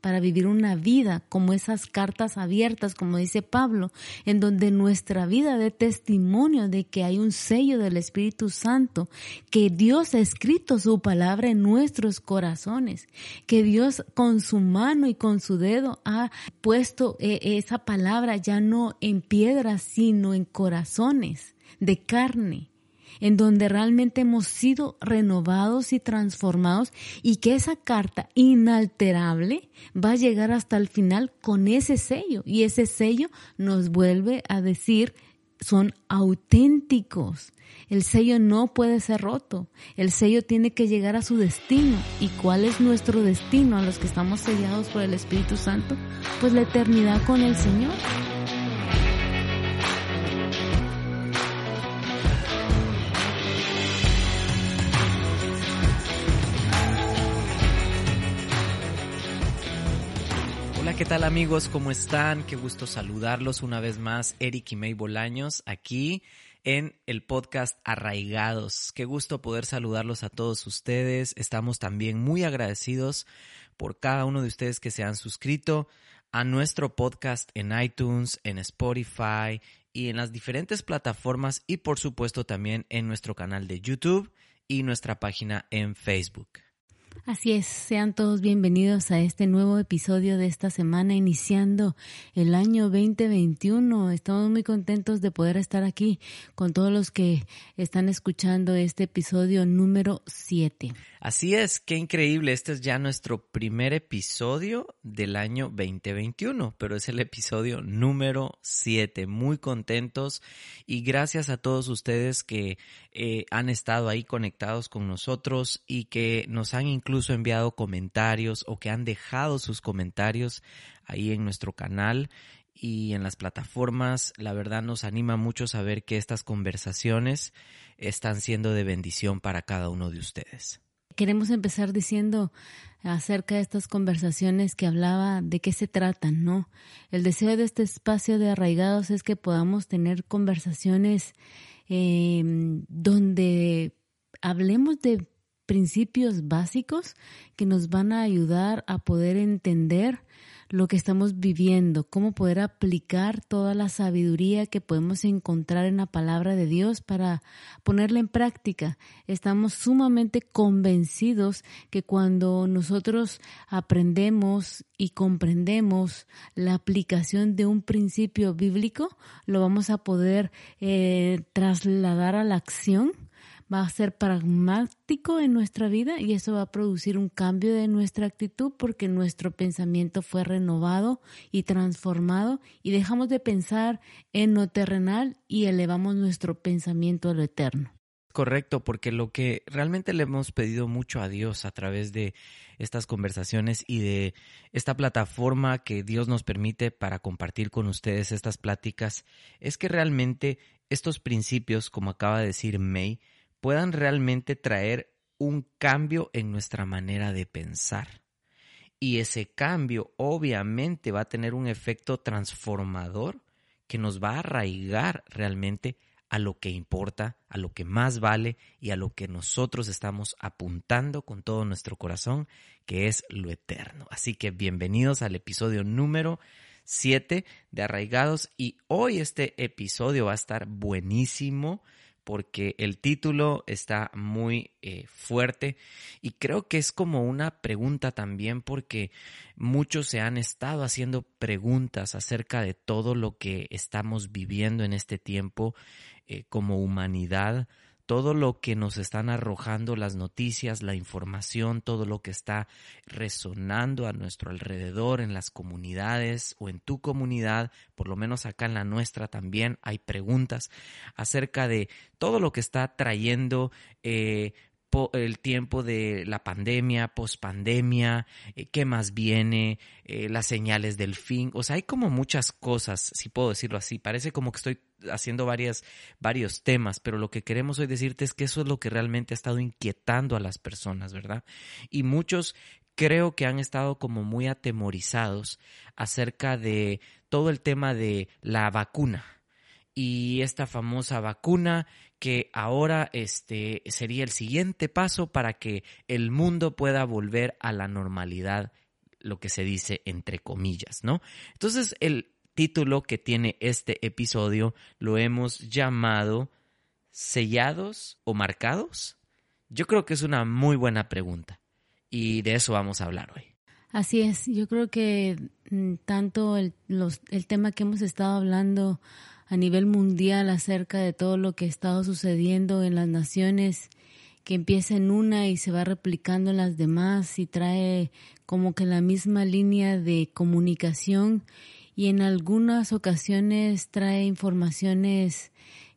para vivir una vida como esas cartas abiertas, como dice Pablo, en donde nuestra vida dé testimonio de que hay un sello del Espíritu Santo, que Dios ha escrito su palabra en nuestros corazones, que Dios con su mano y con su dedo ha puesto eh, esa palabra ya no en piedras, sino en corazones de carne en donde realmente hemos sido renovados y transformados y que esa carta inalterable va a llegar hasta el final con ese sello y ese sello nos vuelve a decir son auténticos. El sello no puede ser roto. El sello tiene que llegar a su destino. ¿Y cuál es nuestro destino a los que estamos sellados por el Espíritu Santo? Pues la eternidad con el Señor. ¿Qué tal amigos? ¿Cómo están? Qué gusto saludarlos una vez más, Eric y May Bolaños, aquí en el podcast Arraigados. Qué gusto poder saludarlos a todos ustedes. Estamos también muy agradecidos por cada uno de ustedes que se han suscrito a nuestro podcast en iTunes, en Spotify y en las diferentes plataformas y por supuesto también en nuestro canal de YouTube y nuestra página en Facebook. Así es, sean todos bienvenidos a este nuevo episodio de esta semana, iniciando el año 2021. Estamos muy contentos de poder estar aquí con todos los que están escuchando este episodio número 7. Así es, qué increíble. Este es ya nuestro primer episodio del año 2021, pero es el episodio número 7. Muy contentos y gracias a todos ustedes que eh, han estado ahí conectados con nosotros y que nos han incluso enviado comentarios o que han dejado sus comentarios ahí en nuestro canal y en las plataformas. La verdad nos anima mucho saber que estas conversaciones están siendo de bendición para cada uno de ustedes queremos empezar diciendo acerca de estas conversaciones que hablaba de qué se tratan, ¿no? El deseo de este espacio de arraigados es que podamos tener conversaciones em, donde hablemos de principios básicos que nos van a ayudar a poder entender lo que estamos viviendo, cómo poder aplicar toda la sabiduría que podemos encontrar en la palabra de Dios para ponerla en práctica. Estamos sumamente convencidos que cuando nosotros aprendemos y comprendemos la aplicación de un principio bíblico, lo vamos a poder eh, trasladar a la acción va a ser pragmático en nuestra vida y eso va a producir un cambio de nuestra actitud porque nuestro pensamiento fue renovado y transformado y dejamos de pensar en lo terrenal y elevamos nuestro pensamiento a lo eterno. Correcto, porque lo que realmente le hemos pedido mucho a Dios a través de estas conversaciones y de esta plataforma que Dios nos permite para compartir con ustedes estas pláticas es que realmente estos principios, como acaba de decir May, puedan realmente traer un cambio en nuestra manera de pensar. Y ese cambio obviamente va a tener un efecto transformador que nos va a arraigar realmente a lo que importa, a lo que más vale y a lo que nosotros estamos apuntando con todo nuestro corazón, que es lo eterno. Así que bienvenidos al episodio número 7 de Arraigados y hoy este episodio va a estar buenísimo porque el título está muy eh, fuerte y creo que es como una pregunta también porque muchos se han estado haciendo preguntas acerca de todo lo que estamos viviendo en este tiempo eh, como humanidad todo lo que nos están arrojando las noticias, la información, todo lo que está resonando a nuestro alrededor en las comunidades o en tu comunidad, por lo menos acá en la nuestra también hay preguntas acerca de todo lo que está trayendo eh, el tiempo de la pandemia, pospandemia, eh, qué más viene, eh, las señales del fin. O sea, hay como muchas cosas, si puedo decirlo así. Parece como que estoy haciendo varias, varios temas, pero lo que queremos hoy decirte es que eso es lo que realmente ha estado inquietando a las personas, ¿verdad? Y muchos creo que han estado como muy atemorizados acerca de todo el tema de la vacuna y esta famosa vacuna que ahora este sería el siguiente paso para que el mundo pueda volver a la normalidad, lo que se dice entre comillas, ¿no? Entonces el título que tiene este episodio lo hemos llamado ¿Sellados o marcados? Yo creo que es una muy buena pregunta y de eso vamos a hablar hoy. Así es, yo creo que mm, tanto el, el tema que hemos estado hablando a nivel mundial acerca de todo lo que ha estado sucediendo en las naciones, que empieza en una y se va replicando en las demás y trae como que la misma línea de comunicación y en algunas ocasiones trae informaciones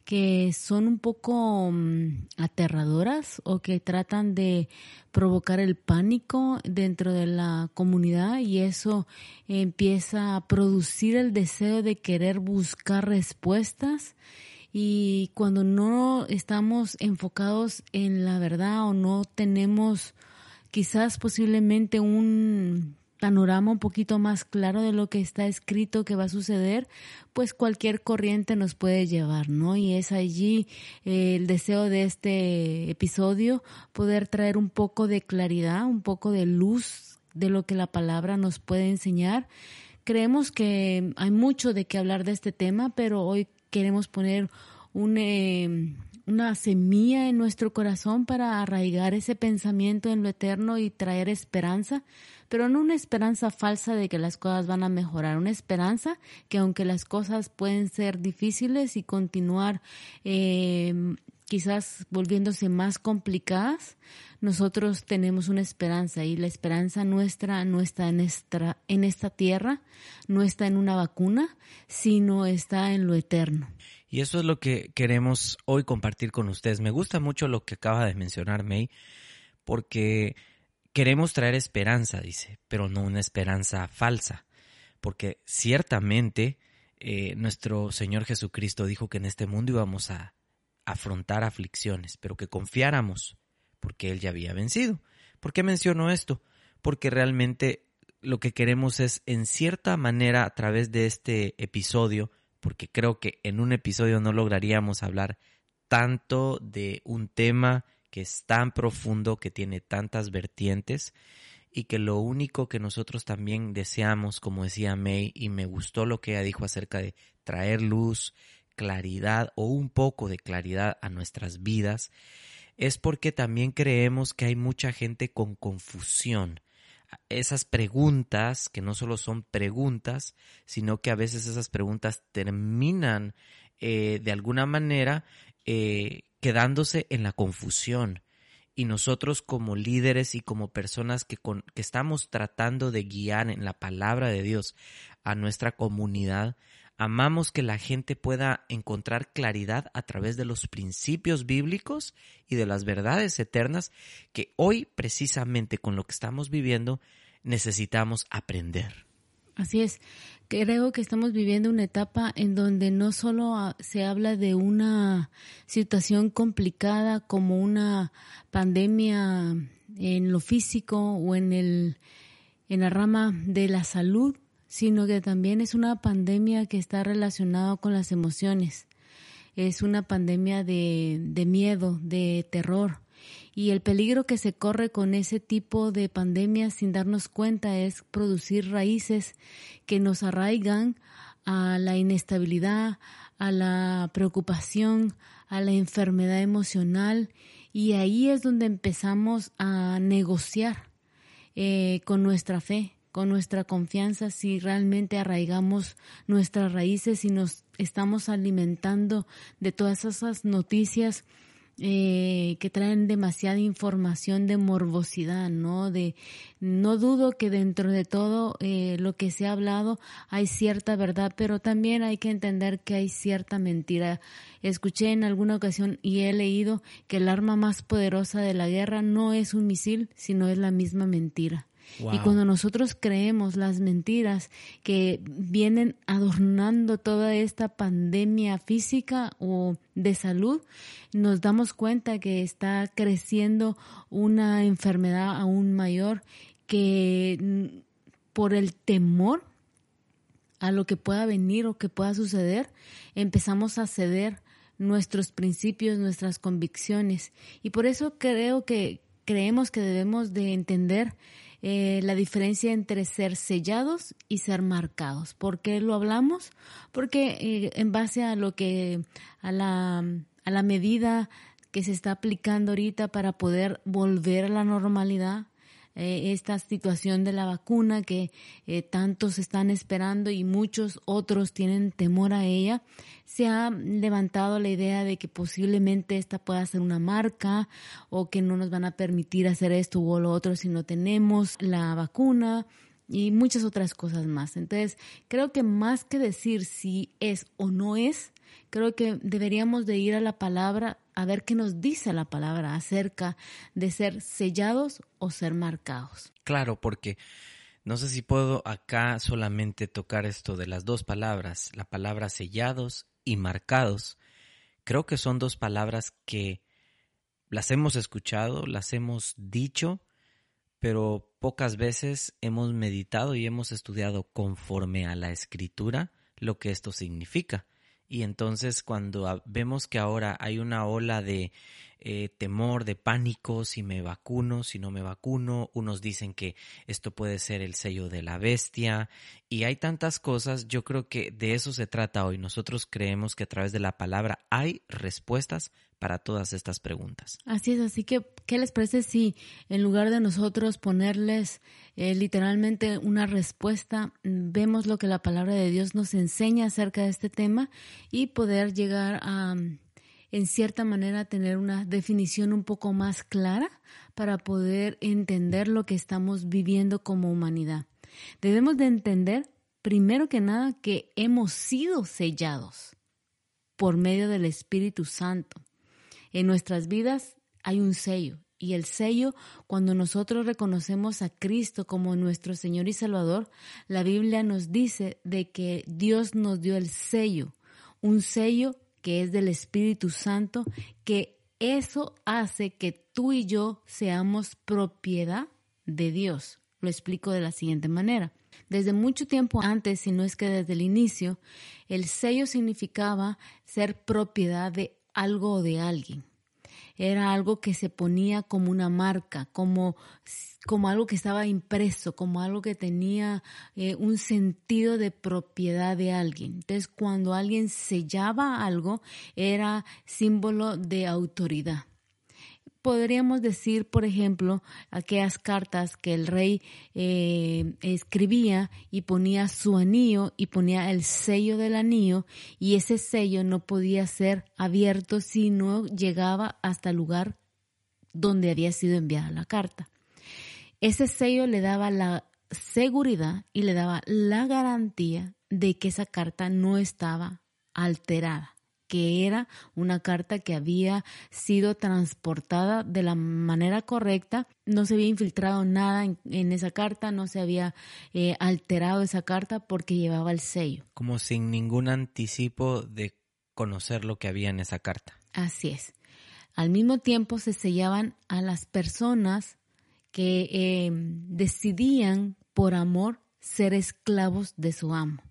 que son un poco mm, aterradoras o que tratan de provocar el pánico dentro de la comunidad y eso empieza a producir el deseo de querer buscar respuestas. Y cuando no estamos enfocados en la verdad o no tenemos quizás posiblemente un panorama un poquito más claro de lo que está escrito que va a suceder, pues cualquier corriente nos puede llevar, ¿no? Y es allí eh, el deseo de este episodio poder traer un poco de claridad, un poco de luz de lo que la palabra nos puede enseñar. Creemos que hay mucho de qué hablar de este tema, pero hoy queremos poner eh, una semilla en nuestro corazón para arraigar ese pensamiento en lo eterno y traer esperanza pero no una esperanza falsa de que las cosas van a mejorar, una esperanza que aunque las cosas pueden ser difíciles y continuar eh, quizás volviéndose más complicadas, nosotros tenemos una esperanza y la esperanza nuestra no está en esta, en esta tierra, no está en una vacuna, sino está en lo eterno. Y eso es lo que queremos hoy compartir con ustedes. Me gusta mucho lo que acaba de mencionar May, porque Queremos traer esperanza, dice, pero no una esperanza falsa, porque ciertamente eh, nuestro Señor Jesucristo dijo que en este mundo íbamos a afrontar aflicciones, pero que confiáramos, porque Él ya había vencido. ¿Por qué menciono esto? Porque realmente lo que queremos es, en cierta manera, a través de este episodio, porque creo que en un episodio no lograríamos hablar tanto de un tema que es tan profundo, que tiene tantas vertientes y que lo único que nosotros también deseamos, como decía May, y me gustó lo que ella dijo acerca de traer luz, claridad o un poco de claridad a nuestras vidas, es porque también creemos que hay mucha gente con confusión. Esas preguntas, que no solo son preguntas, sino que a veces esas preguntas terminan eh, de alguna manera eh, quedándose en la confusión. Y nosotros como líderes y como personas que, que estamos tratando de guiar en la palabra de Dios a nuestra comunidad, amamos que la gente pueda encontrar claridad a través de los principios bíblicos y de las verdades eternas que hoy precisamente con lo que estamos viviendo necesitamos aprender. Así es. Creo que estamos viviendo una etapa en donde no solo ah, se habla de una situación complicada como una pandemia en lo físico o en el en la rama de la salud, sino que también es una pandemia que está relacionada con las emociones. Es una pandemia de, de miedo, de terror, y el peligro que se corre con ese tipo de pandemias sin darnos cuenta es producir raíces que nos arraigan a la inestabilidad, a la preocupación, a la enfermedad emocional. Y ahí es donde empezamos a negociar eh, con nuestra fe, con nuestra confianza, si realmente arraigamos nuestras raíces y nos estamos alimentando de todas esas noticias eh, que traen demasiada información de morbosidad, ¿no? De, no dudo que dentro de todo eh, lo que se ha hablado hay cierta verdad, pero también hay que entender que hay cierta mentira. Escuché en alguna ocasión y he leído que el arma más poderosa de la guerra no es un misil, sino es la misma mentira. Y cuando nosotros creemos las mentiras que vienen adornando toda esta pandemia física o de salud, nos damos cuenta que está creciendo una enfermedad aún mayor que mm, por el temor a lo que pueda venir o que pueda suceder, empezamos a ceder nuestros principios, nuestras convicciones. Y por eso creo que creemos que debemos de entender eh, la diferencia entre ser sellados y ser marcados. ¿Por qué lo hablamos? Porque eh, en base a lo que, a la, a la medida que se está aplicando ahorita para poder volver a la normalidad, eh, esta situación de la vacuna que eh, tantos están esperando y muchos otros tienen temor a ella, se ha levantado la idea de que posiblemente esta pueda ser una marca o que no nos van a permitir hacer esto o lo otro si no tenemos la vacuna y muchas otras cosas más. Entonces, creo que más que decir si es o no es, creo que deberíamos de ir a la palabra a ver qué nos dice la palabra acerca de ser sellados o ser marcados. Claro, porque no sé si puedo acá solamente tocar esto de las dos palabras, la palabra sellados y marcados. Creo que son dos palabras que las hemos escuchado, las hemos dicho, pero pocas veces hemos meditado y hemos estudiado conforme a la escritura lo que esto significa. Y entonces cuando vemos que ahora hay una ola de eh, temor, de pánico, si me vacuno, si no me vacuno, unos dicen que esto puede ser el sello de la bestia y hay tantas cosas, yo creo que de eso se trata hoy. Nosotros creemos que a través de la palabra hay respuestas para todas estas preguntas. Así es, así que, ¿qué les parece si en lugar de nosotros ponerles eh, literalmente una respuesta, vemos lo que la palabra de Dios nos enseña acerca de este tema y poder llegar a, en cierta manera, tener una definición un poco más clara para poder entender lo que estamos viviendo como humanidad? Debemos de entender, primero que nada, que hemos sido sellados por medio del Espíritu Santo. En nuestras vidas hay un sello y el sello, cuando nosotros reconocemos a Cristo como nuestro Señor y Salvador, la Biblia nos dice de que Dios nos dio el sello, un sello que es del Espíritu Santo, que eso hace que tú y yo seamos propiedad de Dios. Lo explico de la siguiente manera. Desde mucho tiempo antes, si no es que desde el inicio, el sello significaba ser propiedad de algo de alguien. Era algo que se ponía como una marca, como, como algo que estaba impreso, como algo que tenía eh, un sentido de propiedad de alguien. Entonces, cuando alguien sellaba algo, era símbolo de autoridad podríamos decir, por ejemplo, aquellas cartas que el rey eh, escribía y ponía su anillo y ponía el sello del anillo y ese sello no podía ser abierto si no llegaba hasta el lugar donde había sido enviada la carta. Ese sello le daba la seguridad y le daba la garantía de que esa carta no estaba alterada que era una carta que había sido transportada de la manera correcta, no se había infiltrado nada en, esa carta, no se había eh, alterado esa carta porque llevaba el sello. Como sin ningún anticipo de conocer lo que había en esa carta. Así es. Al mismo tiempo se sellaban a las personas que eh, decidían por amor ser esclavos de su amo.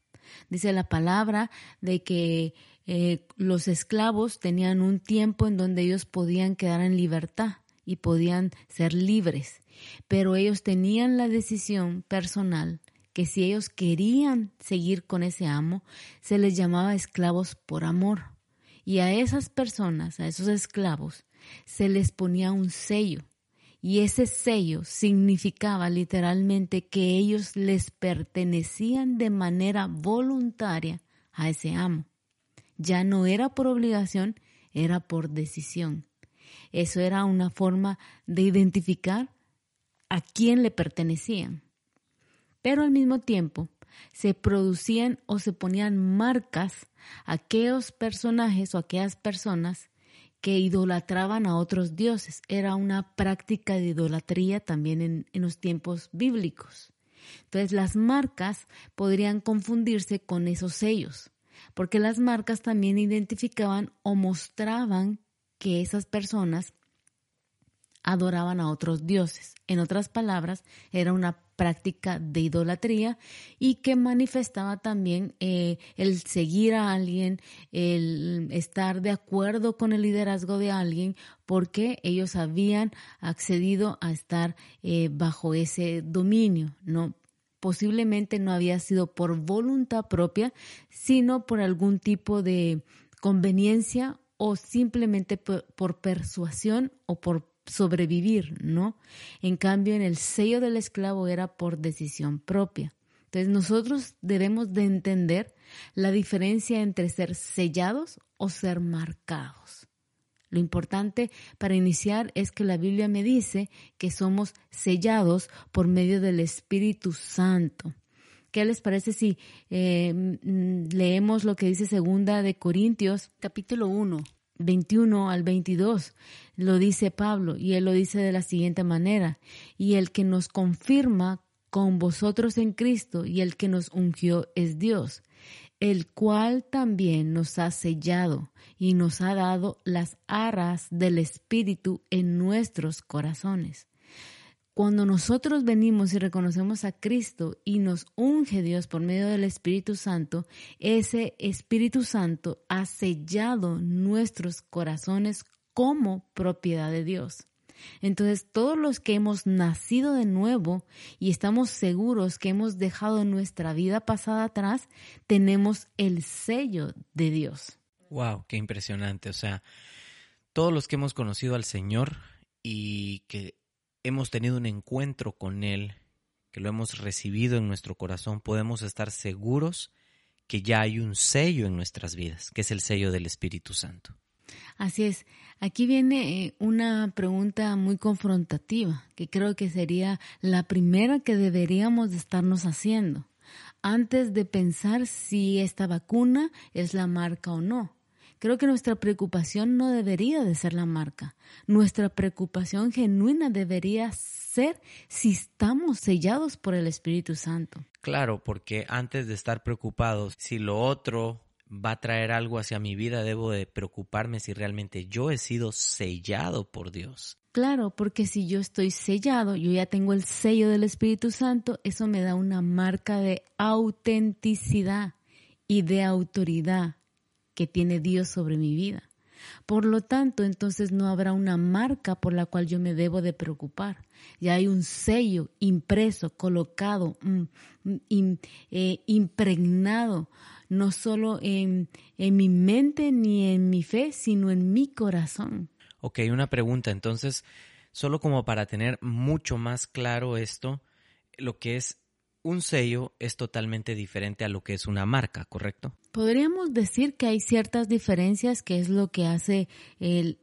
Dice la palabra de que eh, los esclavos tenían un tiempo en donde ellos podían quedar en libertad y podían ser libres, pero ellos tenían la decisión personal que si ellos querían seguir con ese amo, se les llamaba esclavos por amor. Y a esas personas, a esos esclavos, se les ponía un sello. Y ese sello significaba literalmente que ellos les pertenecían de manera voluntaria a ese amo. Ya no era por obligación, era por decisión. Eso era una forma de identificar a quién le pertenecían. Pero al mismo tiempo se producían o se ponían marcas a aquellos personajes o aquellas personas que idolatraban a otros dioses. Era una práctica de idolatría también en, en, los tiempos bíblicos. Entonces las marcas podrían confundirse con esos sellos, porque las marcas también identificaban o mostraban que esas personas adoraban a otros dioses. En otras palabras, era una práctica de idolatría y que manifestaba también eh, el seguir a alguien, el estar de acuerdo con el liderazgo de alguien, porque ellos habían accedido a estar eh, bajo ese dominio, ¿no? Posiblemente no había sido por voluntad propia, sino por algún tipo de conveniencia o simplemente por persuasión o por sobrevivir, ¿no? En cambio, en el sello del esclavo era por decisión propia. Entonces nosotros debemos de entender la diferencia entre ser sellados o ser marcados. Lo importante para iniciar es que la Biblia me dice que somos sellados por medio del Espíritu Santo. ¿Qué les parece si eh, mm, leemos lo que dice segunda de Corintios capítulo 1, 21 al 22, lo dice Pablo y él lo dice de la siguiente manera, y el que nos confirma con vosotros en Cristo y el que nos ungió es Dios, el cual también nos ha sellado y nos ha dado las aras del Espíritu en nuestros corazones. Cuando nosotros venimos y reconocemos a Cristo y nos unge Dios por medio del Espíritu Santo, ese Espíritu Santo ha sellado nuestros corazones como propiedad de Dios. Entonces, todos los que hemos nacido de nuevo y estamos seguros que hemos dejado nuestra vida pasada atrás, tenemos el sello de Dios. Wow, qué impresionante. O sea, todos los que hemos conocido al Señor y que hemos tenido un encuentro con Él, que lo hemos recibido en nuestro corazón, podemos estar seguros que ya hay un sello en nuestras vidas, que es el sello del Espíritu Santo. Así es. Aquí viene eh, una pregunta muy confrontativa, que creo que sería la primera que deberíamos de estarnos haciendo, antes de pensar si esta vacuna es la marca o no. Creo que nuestra preocupación no debería de ser la marca. Nuestra preocupación genuina debería ser si estamos sellados por el Espíritu Santo. Claro, porque antes de estar preocupados si lo otro va a traer algo hacia mi vida, debo de preocuparme si realmente yo he sido sellado por Dios. Claro, porque si yo estoy sellado, yo ya tengo el sello del Espíritu Santo, eso me da una marca de autenticidad y de autoridad que tiene Dios sobre mi vida. Por lo tanto, entonces no habrá una marca por la cual yo me debo de preocupar. Ya hay un sello impreso, colocado, mm, mm, eh, impregnado, no solo en, en mi mente ni en mi fe, sino en mi corazón. Ok, una pregunta. Entonces, solo como para tener mucho más claro esto, lo que es un sello es totalmente diferente a lo que es una marca, ¿correcto? Podríamos decir que hay ciertas diferencias que es lo que hace el,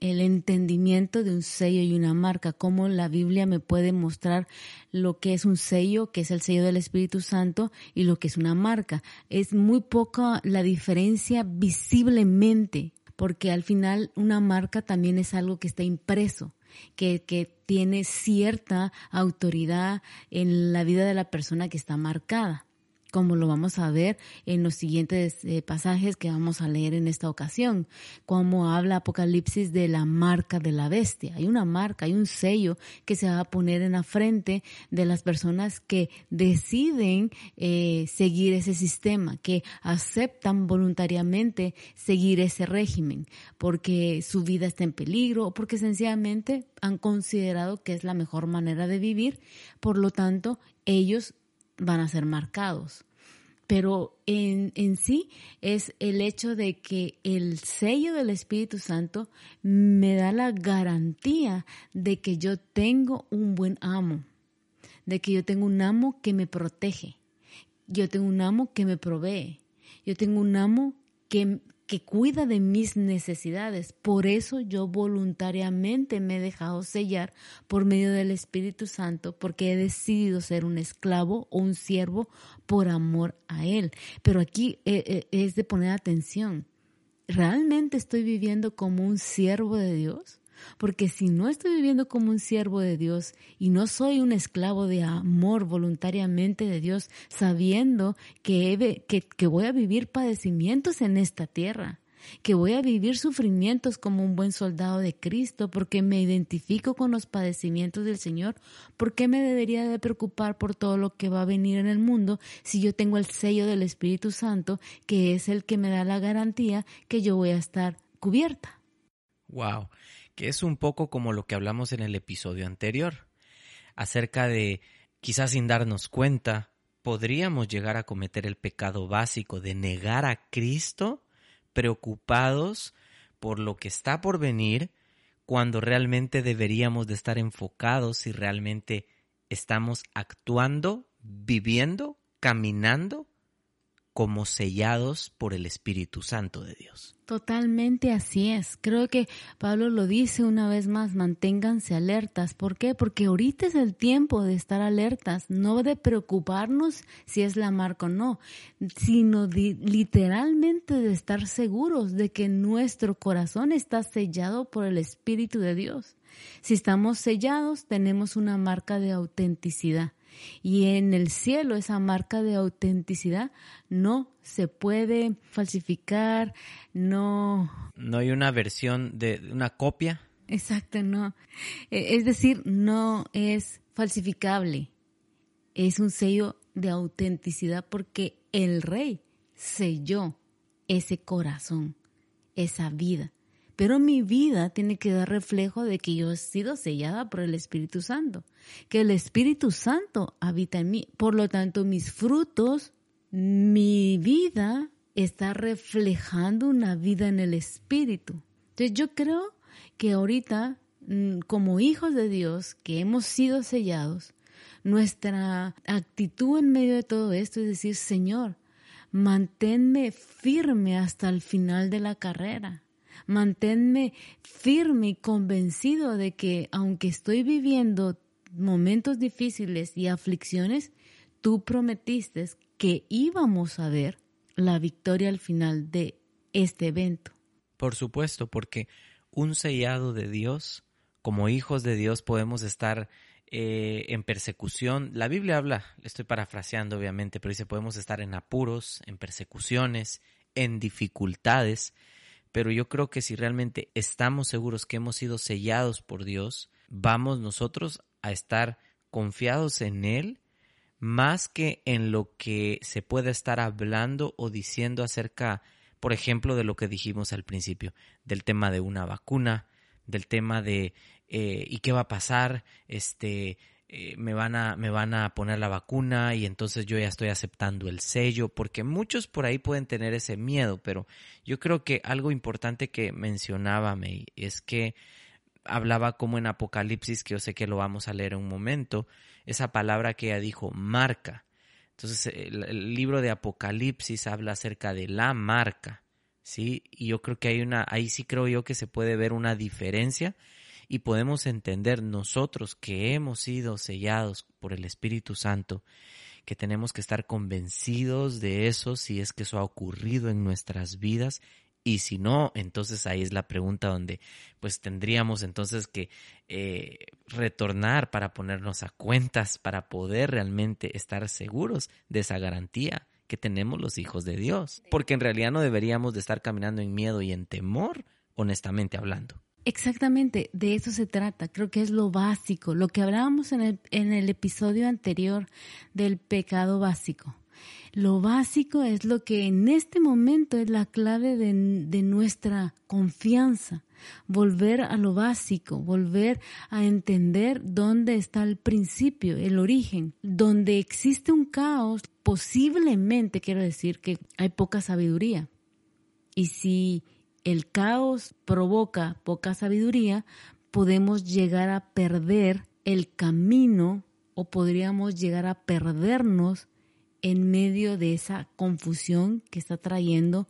entendimiento de un sello y una marca, cómo la Biblia me puede mostrar lo que es un sello, que es el sello del Espíritu Santo, y lo que es una marca. Es muy poca la diferencia visiblemente, porque al final una marca también es algo que está impreso que, que tiene cierta autoridad en la vida de la persona que está marcada como lo vamos a ver en los siguientes eh, pasajes que vamos a leer en esta ocasión, como habla Apocalipsis de la marca de la bestia. Hay una marca, hay un sello que se va a poner en la frente de las personas que deciden eh, seguir ese sistema, que aceptan voluntariamente seguir ese régimen, porque su vida está en peligro o porque sencillamente han considerado que es la mejor manera de vivir, por lo tanto, ellos van a ser marcados. Pero en, en, sí es el hecho de que el sello del Espíritu Santo me da la garantía de que yo tengo un buen amo, de que yo tengo un amo que me protege, yo tengo un amo que me provee, yo tengo un amo que, que cuida de mis necesidades. Por eso yo voluntariamente me he dejado sellar por medio del Espíritu Santo, porque he decidido ser un esclavo o un siervo por amor a Él. Pero aquí eh, eh, es de poner atención. ¿Realmente estoy viviendo como un siervo de Dios? Porque si no estoy viviendo como un siervo de Dios y no soy un esclavo de amor voluntariamente de Dios, sabiendo que, que, voy a vivir padecimientos en esta tierra, que voy a vivir sufrimientos como un buen soldado de Cristo, porque me identifico con los padecimientos del Señor, ¿por qué me debería de preocupar por todo lo que va a venir en el mundo si yo tengo el sello del Espíritu Santo, que es el que me da la garantía que yo voy a estar cubierta? Wow que es un poco como lo que hablamos en el episodio anterior, acerca de, quizás sin darnos cuenta, podríamos llegar a cometer el pecado básico de negar a Cristo preocupados por lo que está por venir, cuando realmente deberíamos de estar enfocados si realmente estamos actuando, viviendo, caminando como sellados por el Espíritu Santo de Dios. Totalmente así es. Creo que Pablo lo dice una vez más, manténganse alertas. ¿Por qué? Porque ahorita es el tiempo de estar alertas, no de preocuparnos si es la marca o no, sino literalmente de estar seguros de que nuestro corazón está sellado por el Espíritu de Dios. Si estamos sellados, tenemos una marca de autenticidad. Y en el cielo esa marca de autenticidad no se puede falsificar, no... No hay una versión de una copia. Exacto, no. E, es decir, no es falsificable. Es un sello de autenticidad porque el rey selló ese corazón, esa vida. Pero mi vida tiene que dar reflejo de que yo he sido sellada por el Espíritu Santo, que el Espíritu Santo habita en mí. Por lo tanto, mis frutos, mi vida está reflejando una vida en el Espíritu. Entonces yo creo que ahorita, mm, como hijos de Dios, que hemos sido sellados, nuestra actitud en medio de todo esto es decir, Señor, manténme firme hasta el final de la carrera manténme firme y convencido de que aunque estoy viviendo momentos difíciles y aflicciones, tú prometiste que íbamos a ver la victoria al final de este evento. Por supuesto, porque un sellado de Dios, como hijos de Dios, podemos estar eh, en persecución. La Biblia habla, estoy parafraseando obviamente, pero dice podemos estar en apuros, en persecuciones, en dificultades, pero yo creo que si realmente estamos seguros que hemos sido sellados por Dios, vamos nosotros a estar confiados en Él más que en lo que se pueda estar hablando o diciendo acerca, por ejemplo, de lo que dijimos al principio, del tema de una vacuna, del tema de eh, ¿y qué va a pasar? Este, eh, me, van a, me van a poner la vacuna y entonces yo ya estoy aceptando el sello, porque muchos por ahí pueden tener ese miedo, pero yo creo que algo importante que mencionaba May es que hablaba como en Apocalipsis, que yo sé que lo vamos a leer en un momento, esa palabra que ella dijo, marca. Entonces el, el libro de Apocalipsis habla acerca de la marca, ¿sí? Y yo creo que hay una, ahí sí creo yo que se puede ver una diferencia y podemos entender nosotros que hemos sido sellados por el Espíritu Santo, que tenemos que estar convencidos de eso si es que eso ha ocurrido en nuestras vidas y si no, entonces ahí es la pregunta donde pues tendríamos entonces que eh, retornar para ponernos a cuentas, para poder realmente estar seguros de esa garantía que tenemos los hijos de Dios. Porque en realidad no deberíamos de estar caminando en miedo y en temor, honestamente hablando. Exactamente, de eso se trata. Creo que es lo básico, lo que hablábamos en el, en el episodio anterior del pecado básico. Lo básico es lo que en este momento es la clave de, de, nuestra confianza. Volver a lo básico, volver a entender dónde está el principio, el origen. Donde existe un caos, posiblemente quiero decir que hay poca sabiduría. Y si el caos provoca poca sabiduría, podemos llegar a perder el camino o podríamos llegar a perdernos en medio de esa confusión que está trayendo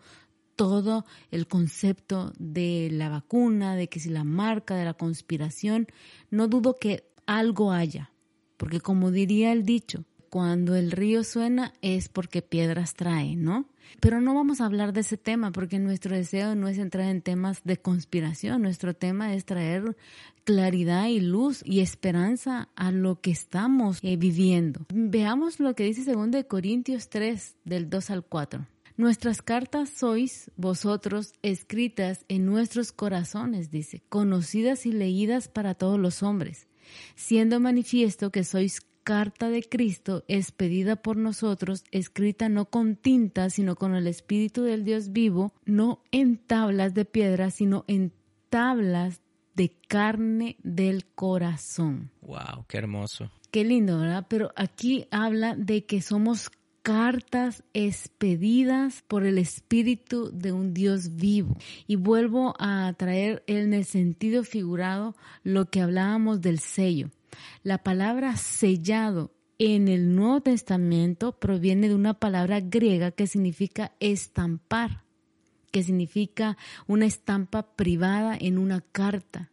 todo el concepto de la vacuna, de que si la marca, de la conspiración, no dudo que algo haya, porque como diría el dicho, cuando el río suena es porque piedras trae, ¿no? Pero no vamos a hablar de ese tema porque nuestro deseo no es entrar en temas de conspiración, nuestro tema es traer claridad y luz y esperanza a lo que estamos eh, viviendo. Veamos lo que dice 2 Corintios 3 del 2 al 4. Nuestras cartas sois vosotros escritas en nuestros corazones, dice, conocidas y leídas para todos los hombres, siendo manifiesto que sois carta de Cristo expedida por nosotros, escrita no con tinta, sino con el Espíritu del Dios vivo, no en tablas de piedra, sino en tablas de carne del corazón. Wow, qué hermoso. Qué lindo, ¿verdad? Pero aquí habla de que somos cartas expedidas por el Espíritu de un Dios vivo. Y vuelvo a traer en el sentido figurado lo que hablábamos del sello. La palabra sellado en el Nuevo Testamento proviene de una palabra griega que significa estampar, que significa una estampa privada en una carta.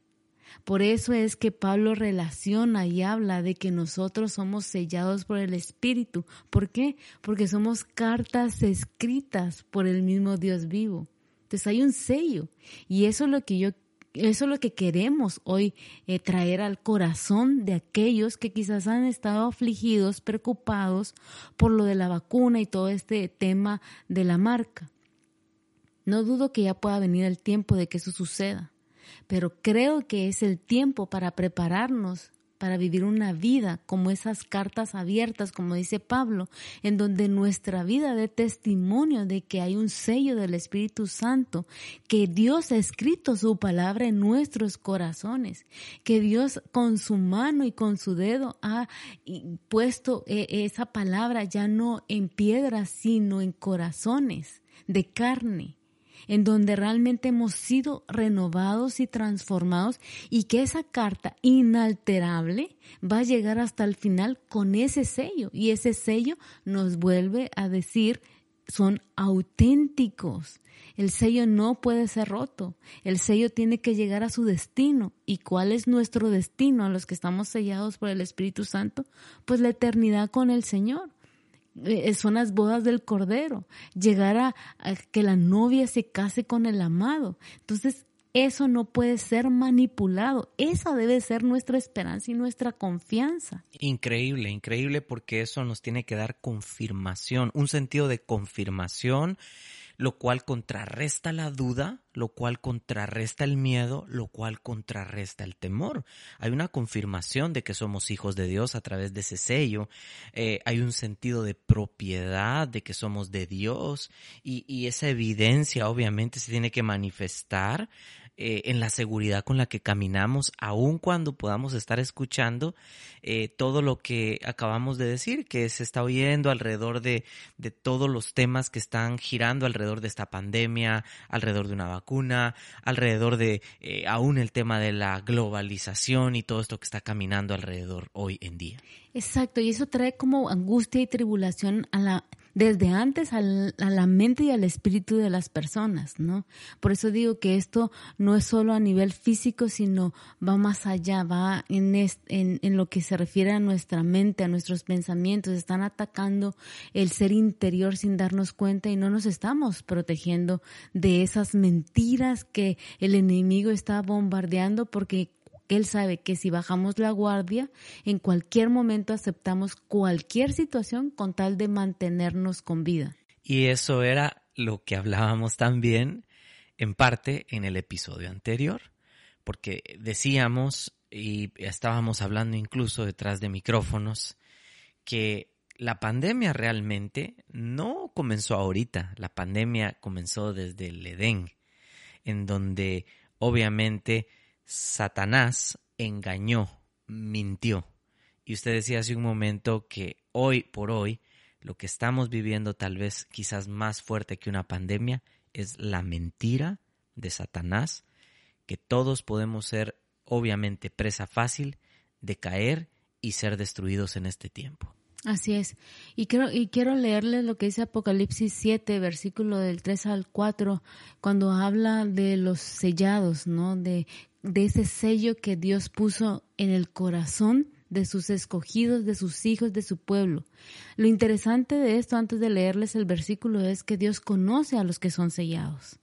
Por eso es que Pablo relaciona y habla de que nosotros somos sellados por el Espíritu. ¿Por qué? Porque somos cartas escritas por el mismo Dios vivo. Entonces hay un sello y eso es lo que yo eso es lo que queremos hoy eh, traer al corazón de aquellos que quizás han estado afligidos, preocupados por lo de la vacuna y todo este tema de la marca. No dudo que ya pueda venir el tiempo de que eso suceda, pero creo que es el tiempo para prepararnos para vivir una vida como esas cartas abiertas, como dice Pablo, en donde nuestra vida dé testimonio de que hay un sello del Espíritu Santo, que Dios ha escrito su palabra en nuestros corazones, que Dios con su mano y con su dedo ha puesto eh, esa palabra ya no en piedras, sino en corazones de carne en donde realmente hemos sido renovados y transformados y que esa carta inalterable va a llegar hasta el final con ese sello y ese sello nos vuelve a decir son auténticos. El sello no puede ser roto. El sello tiene que llegar a su destino. ¿Y cuál es nuestro destino a los que estamos sellados por el Espíritu Santo? Pues la eternidad con el Señor. Eh, son las bodas del Cordero, llegar a, que la novia se case con el amado. Entonces, eso no puede ser manipulado. Esa debe ser nuestra esperanza y nuestra confianza. Increíble, increíble porque eso nos tiene que dar confirmación, un sentido de confirmación lo cual contrarresta la duda, lo cual contrarresta el miedo, lo cual contrarresta el temor. Hay una confirmación de que somos hijos de Dios a través de ese sello, eh, hay un sentido de propiedad, de que somos de Dios y, y esa evidencia obviamente se tiene que manifestar eh, en la seguridad con la que caminamos, aun cuando podamos estar escuchando eh, todo lo que acabamos de decir, que se está oyendo alrededor de, de todos los temas que están girando alrededor de esta pandemia, alrededor de una vacuna, alrededor de eh, aún el tema de la globalización y todo esto que está caminando alrededor hoy en día. Exacto, y eso trae como angustia y tribulación a la desde antes a la mente y al espíritu de las personas, ¿no? Por eso digo que esto no es solo a nivel físico, sino va más allá, va en, en, en lo que se refiere a nuestra mente, a nuestros pensamientos. Están atacando el ser interior sin darnos cuenta y no nos estamos protegiendo de esas mentiras que el enemigo está bombardeando porque él sabe que si bajamos la guardia, en cualquier momento aceptamos cualquier situación con tal de mantenernos con vida. Y eso era lo que hablábamos también en parte en el episodio anterior, porque decíamos y estábamos hablando incluso detrás de micrófonos que la pandemia realmente no comenzó ahorita, la pandemia comenzó desde el Edén, en donde obviamente Satanás engañó, mintió. Y usted decía hace un momento que hoy por hoy lo que estamos viviendo tal vez quizás más fuerte que una pandemia es la mentira de Satanás, que todos podemos ser obviamente presa fácil de caer y ser destruidos en este tiempo. Así es. Y quiero, y quiero leerles lo que dice Apocalipsis 7, versículo del 3 al 4, cuando habla de los sellados, ¿no? De, de ese sello que Dios puso en el corazón de sus escogidos, de sus hijos, de su pueblo. Lo interesante de esto, antes de leerles el versículo, es que Dios conoce a los que son sellados.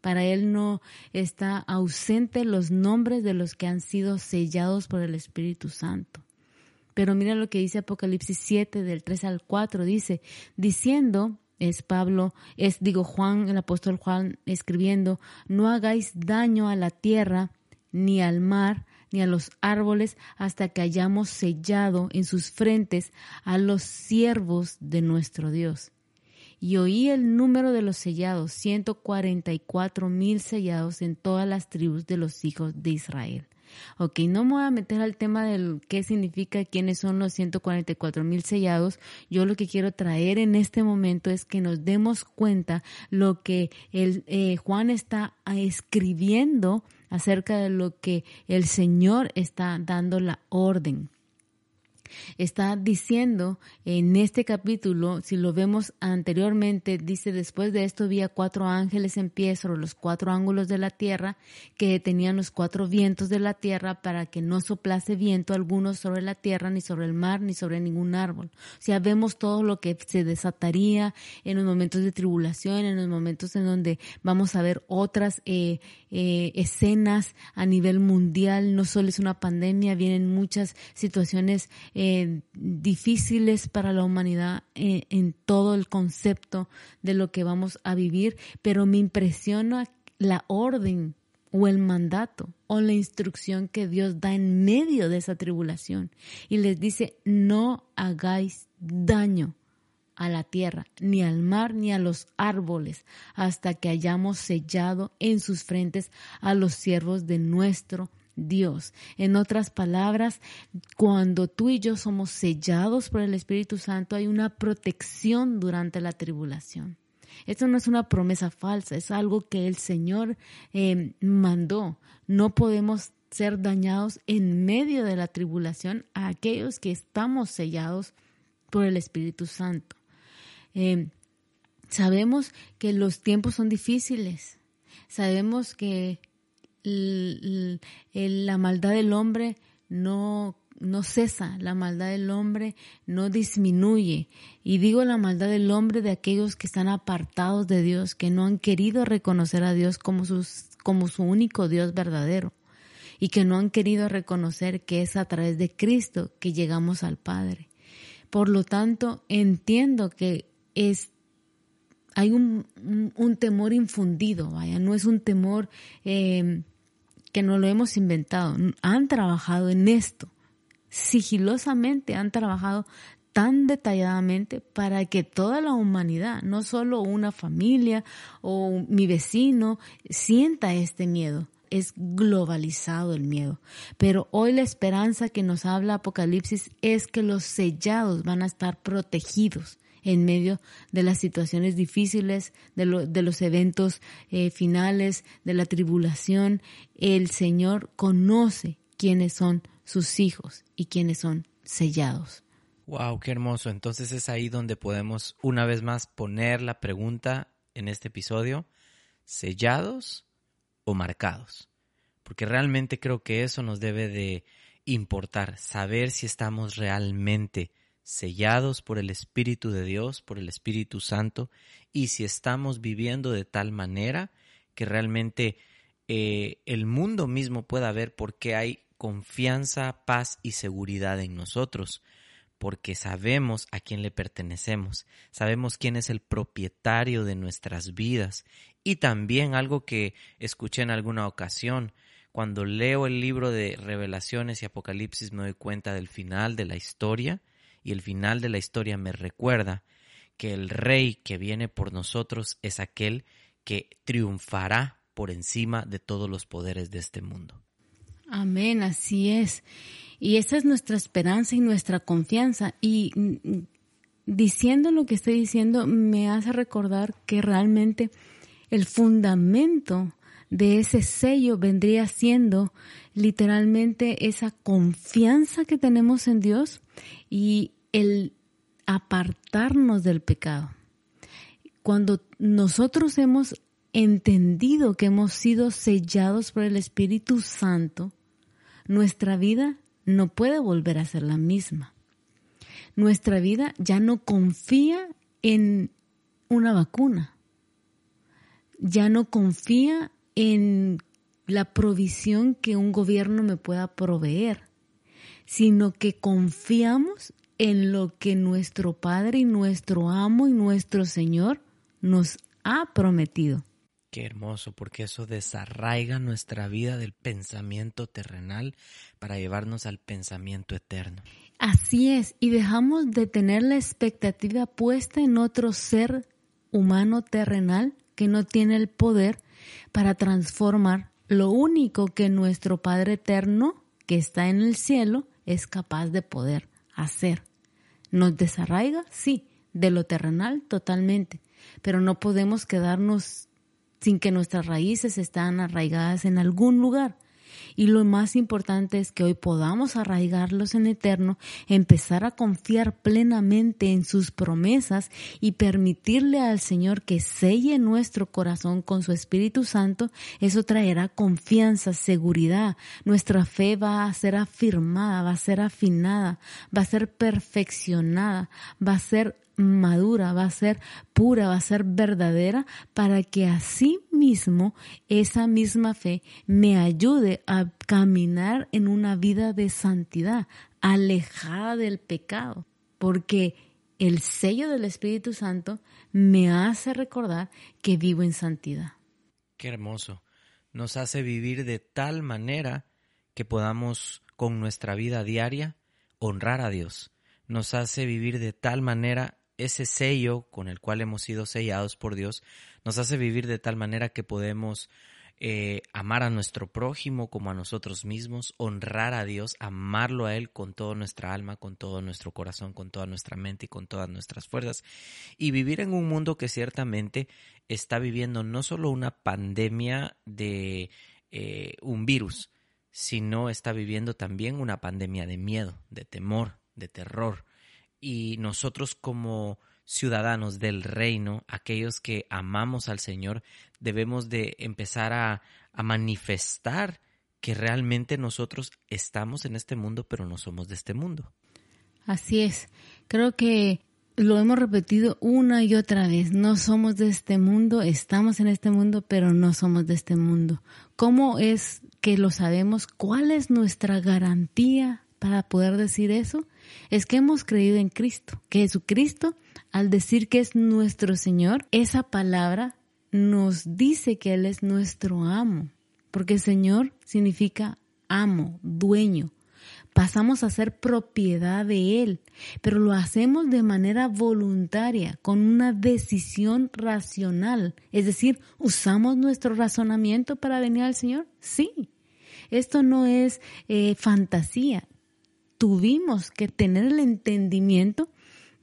Para Él no está ausente los nombres de los que han sido sellados por el Espíritu Santo. Pero mira lo que dice Apocalipsis 7 del 3 al 4, dice, diciendo, es Pablo, es digo Juan, el apóstol Juan escribiendo, no hagáis daño a la tierra, ni al mar, ni a los árboles, hasta que hayamos sellado en sus frentes a los siervos de nuestro Dios. Y oí el número de los sellados, ciento cuarenta y cuatro mil sellados en todas las tribus de los hijos de Israel. Ok, no me voy a meter al tema del qué significa, quiénes son los 144 mil sellados. Yo lo que quiero traer en este momento es que nos demos cuenta lo que el, eh, Juan está escribiendo acerca de lo que el Señor está dando la orden está diciendo en este capítulo, si lo vemos anteriormente, dice, después de esto había cuatro ángeles en pie sobre los cuatro ángulos de la tierra, que tenían los cuatro vientos de la tierra para que no soplase viento alguno sobre la tierra, ni sobre el mar, ni sobre ningún árbol. O sea, vemos todo lo que se desataría en los momentos de tribulación, en los momentos en donde vamos a ver otras eh, eh, escenas a nivel mundial. No solo es una pandemia, vienen muchas situaciones eh, difíciles para la humanidad eh, en todo el concepto de lo que vamos a vivir, pero me impresiona la orden o el mandato o la instrucción que Dios da en medio de esa tribulación y les dice no hagáis daño a la tierra, ni al mar, ni a los árboles, hasta que hayamos sellado en sus frentes a los siervos de nuestro Dios. En otras palabras, cuando tú y yo somos sellados por el Espíritu Santo, hay una protección durante la tribulación. Esto no es una promesa falsa, es algo que el Señor eh, mandó. No podemos ser dañados en medio de la tribulación a aquellos que estamos sellados por el Espíritu Santo. Eh, sabemos que los tiempos son difíciles. Sabemos que la maldad del hombre no, no cesa, la maldad del hombre no disminuye. Y digo la maldad del hombre de aquellos que están apartados de Dios, que no han querido reconocer a Dios como, sus, como su único Dios verdadero y que no han querido reconocer que es a través de Cristo que llegamos al Padre. Por lo tanto, entiendo que es hay un, un, temor infundido, vaya, no es un temor eh, que no lo hemos inventado, han trabajado en esto, sigilosamente han trabajado tan detalladamente para que toda la humanidad, no solo una familia o mi vecino, sienta este miedo. Es globalizado el miedo. Pero hoy la esperanza que nos habla Apocalipsis es que los sellados van a estar protegidos en medio de las situaciones difíciles, de, los eventos eh, finales, de la tribulación. El Señor conoce quiénes son sus hijos y quiénes son sellados. Wow, qué hermoso. Entonces es ahí donde podemos una vez más poner la pregunta en este episodio, ¿sellados o marcados? Porque realmente creo que eso nos debe de importar, saber si estamos realmente sellados por el Espíritu de Dios, por el Espíritu Santo, y si estamos viviendo de tal manera que realmente eh, el mundo mismo pueda ver por qué hay confianza, paz y seguridad en nosotros, porque sabemos a quién le pertenecemos, sabemos quién es el propietario de nuestras vidas. Y también algo que escuché en alguna ocasión, cuando leo el libro de revelaciones y apocalipsis me doy cuenta del final de la historia, y el final de la historia me recuerda que el rey que viene por nosotros es aquel que triunfará por encima de todos los poderes de este mundo. Amén, así es. Y esa es nuestra esperanza y nuestra confianza. Y mm, diciendo lo que estoy diciendo, me hace recordar que realmente el fundamento de ese sello vendría siendo literalmente esa confianza que tenemos en Dios y el apartarnos del pecado. Cuando nosotros hemos entendido que hemos sido sellados por el Espíritu Santo, nuestra vida no puede volver a ser la misma. Nuestra vida ya no confía en una vacuna, ya no confía en la provisión que un gobierno me pueda proveer, sino que confiamos en lo que nuestro Padre y nuestro amo y nuestro Señor nos ha prometido. Qué hermoso, porque eso desarraiga nuestra vida del pensamiento terrenal para llevarnos al pensamiento eterno. Así es, y dejamos de tener la expectativa puesta en otro ser humano terrenal que no tiene el poder para transformar lo único que nuestro Padre eterno, que está en el cielo, es capaz de poder hacer. ¿Nos desarraiga? Sí, de lo terrenal totalmente, pero no podemos quedarnos sin que nuestras raíces estén arraigadas en algún lugar. Y lo más importante es que hoy podamos arraigarlos en eterno, empezar a confiar plenamente en sus promesas y permitirle al Señor que selle nuestro corazón con su Espíritu Santo. Eso traerá confianza, seguridad. Nuestra fe va a ser afirmada, va a ser afinada, va a ser perfeccionada, va a ser madura, va a ser pura, va a ser verdadera, para que así mismo esa misma fe me ayude a caminar en una vida de santidad, alejada del pecado, porque el sello del Espíritu Santo me hace recordar que vivo en santidad. Qué hermoso. Nos hace vivir de tal manera que podamos con nuestra vida diaria honrar a Dios. Nos hace vivir de tal manera ese sello con el cual hemos sido sellados por Dios nos hace vivir de tal manera que podemos eh, amar a nuestro prójimo como a nosotros mismos, honrar a Dios, amarlo a Él con toda nuestra alma, con todo nuestro corazón, con toda nuestra mente y con todas nuestras fuerzas. Y vivir en un mundo que ciertamente está viviendo no solo una pandemia de eh, un virus, sino está viviendo también una pandemia de miedo, de temor, de terror, y nosotros como ciudadanos del reino, aquellos que amamos al Señor, debemos de empezar a, a manifestar que realmente nosotros estamos en este mundo, pero no somos de este mundo. Así es. Creo que lo hemos repetido una y otra vez. No somos de este mundo, estamos en este mundo, pero no somos de este mundo. ¿Cómo es que lo sabemos? ¿Cuál es nuestra garantía para poder decir eso? es que hemos creído en Cristo, que Jesucristo, al decir que es nuestro Señor, esa palabra nos dice que Él es nuestro amo, porque Señor significa amo, dueño. Pasamos a ser propiedad de Él, pero lo hacemos de manera voluntaria, con una decisión racional. Es decir, ¿usamos nuestro razonamiento para venir al Señor? Sí. Esto no es eh, fantasía, tuvimos que tener el entendimiento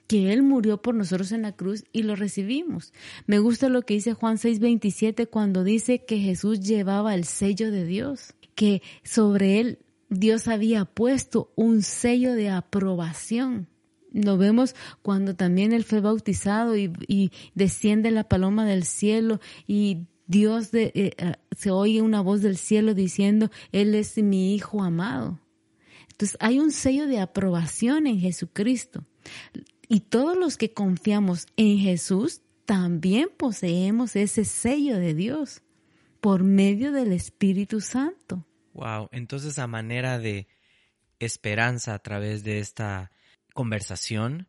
que Él murió por nosotros en la cruz y lo recibimos. Me gusta lo que dice Juan 6:27 cuando dice que Jesús llevaba el sello de Dios, que sobre Él Dios había puesto un sello de aprobación. Lo vemos cuando también Él fue bautizado y, desciende la paloma del cielo y Dios de, eh, eh, se oye una voz del cielo diciendo, Él es mi Hijo amado. Entonces hay un sello de aprobación en Jesucristo. Y todos los que confiamos en Jesús también poseemos ese sello de Dios por medio del Espíritu Santo. Wow, entonces a manera de esperanza a través de esta conversación,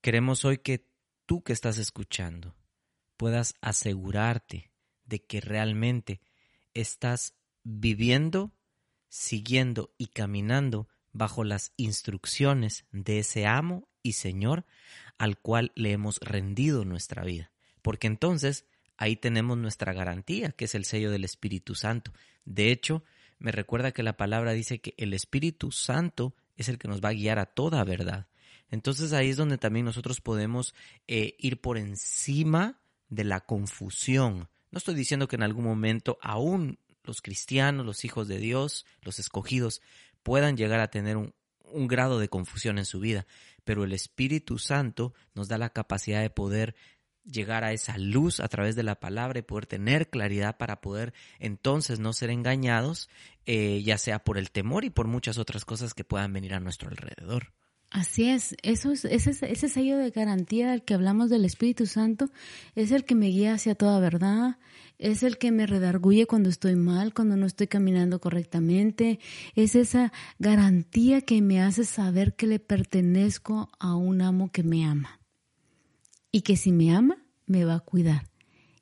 queremos hoy que tú que estás escuchando puedas asegurarte de que realmente estás viviendo siguiendo y caminando bajo las instrucciones de ese amo y Señor al cual le hemos rendido nuestra vida. Porque entonces ahí tenemos nuestra garantía, que es el sello del Espíritu Santo. De hecho, me recuerda que la palabra dice que el Espíritu Santo es el que nos va a guiar a toda verdad. Entonces ahí es donde también nosotros podemos eh, ir por encima de la confusión. No estoy diciendo que en algún momento aún los cristianos, los hijos de Dios, los escogidos, puedan llegar a tener un, grado de confusión en su vida, pero el Espíritu Santo nos da la capacidad de poder llegar a esa luz a través de la palabra y poder tener claridad para poder entonces no ser engañados, eh, ya sea por el temor y por muchas otras cosas que puedan venir a nuestro alrededor. Así es, Eso es ese, ese sello de garantía del que hablamos del Espíritu Santo es el que me guía hacia toda verdad, es el que me redarguye cuando estoy mal, cuando no estoy caminando correctamente, es esa garantía que me hace saber que le pertenezco a un amo que me ama y que si me ama, me va a cuidar,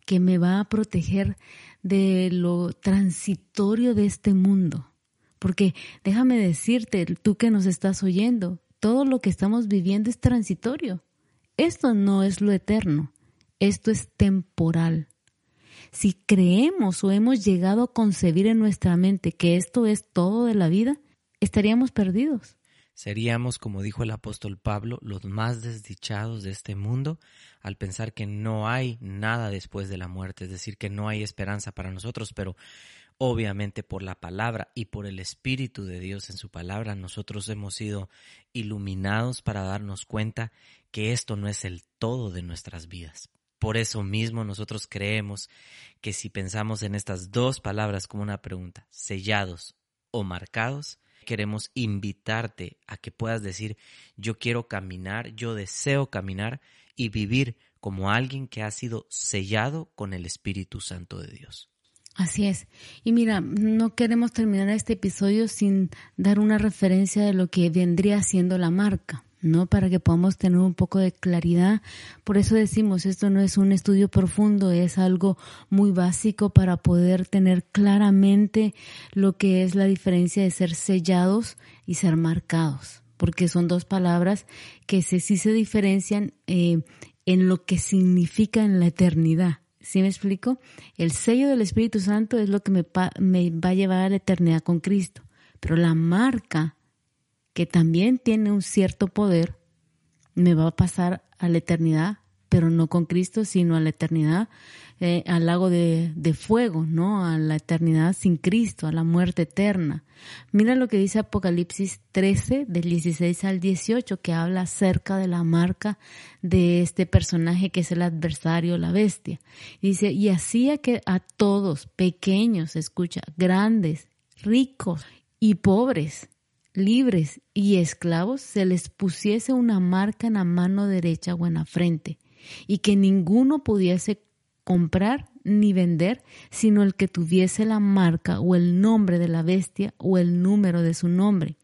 que me va a proteger de lo transitorio de este mundo. Porque déjame decirte, tú que nos estás oyendo, todo lo que estamos viviendo es transitorio. Esto no es lo eterno, esto es temporal. Si creemos o hemos llegado a concebir en nuestra mente que esto es todo de la vida, estaríamos perdidos. Seríamos, como dijo el apóstol Pablo, los más desdichados de este mundo al pensar que no hay nada después de la muerte, es decir, que no hay esperanza para nosotros, pero Obviamente por la palabra y por el Espíritu de Dios en su palabra nosotros hemos sido iluminados para darnos cuenta que esto no es el todo de nuestras vidas. Por eso mismo nosotros creemos que si pensamos en estas dos palabras como una pregunta, sellados o marcados, queremos invitarte a que puedas decir, yo quiero caminar, yo deseo caminar y vivir como alguien que ha sido sellado con el Espíritu Santo de Dios. Así es. Y mira, no queremos terminar este episodio sin dar una referencia de lo que vendría siendo la marca, ¿no? Para que podamos tener un poco de claridad. Por eso decimos, esto no es un estudio profundo, es algo muy básico para poder tener claramente lo que es la diferencia de ser sellados y ser marcados, porque son dos palabras que sí se diferencian eh, en lo que significa en la eternidad. ¿Sí me explico? El sello del Espíritu Santo es lo que me, me va a llevar a la eternidad con Cristo. Pero la marca, que también tiene un cierto poder, me va a pasar a la eternidad pero no con Cristo, sino a la eternidad, eh, al lago de, de, fuego, ¿no? A la eternidad sin Cristo, a la muerte eterna. Mira lo que dice Apocalipsis 13, del 16 al 18, que habla acerca de la marca de este personaje que es el adversario, la bestia. Dice, y hacía que a todos, pequeños, escucha, grandes, ricos y pobres, libres y esclavos, se les pusiese una marca en la mano derecha o en la frente y que ninguno pudiese comprar ni vender, sino el que tuviese la marca o el nombre de la bestia o el número de su nombre.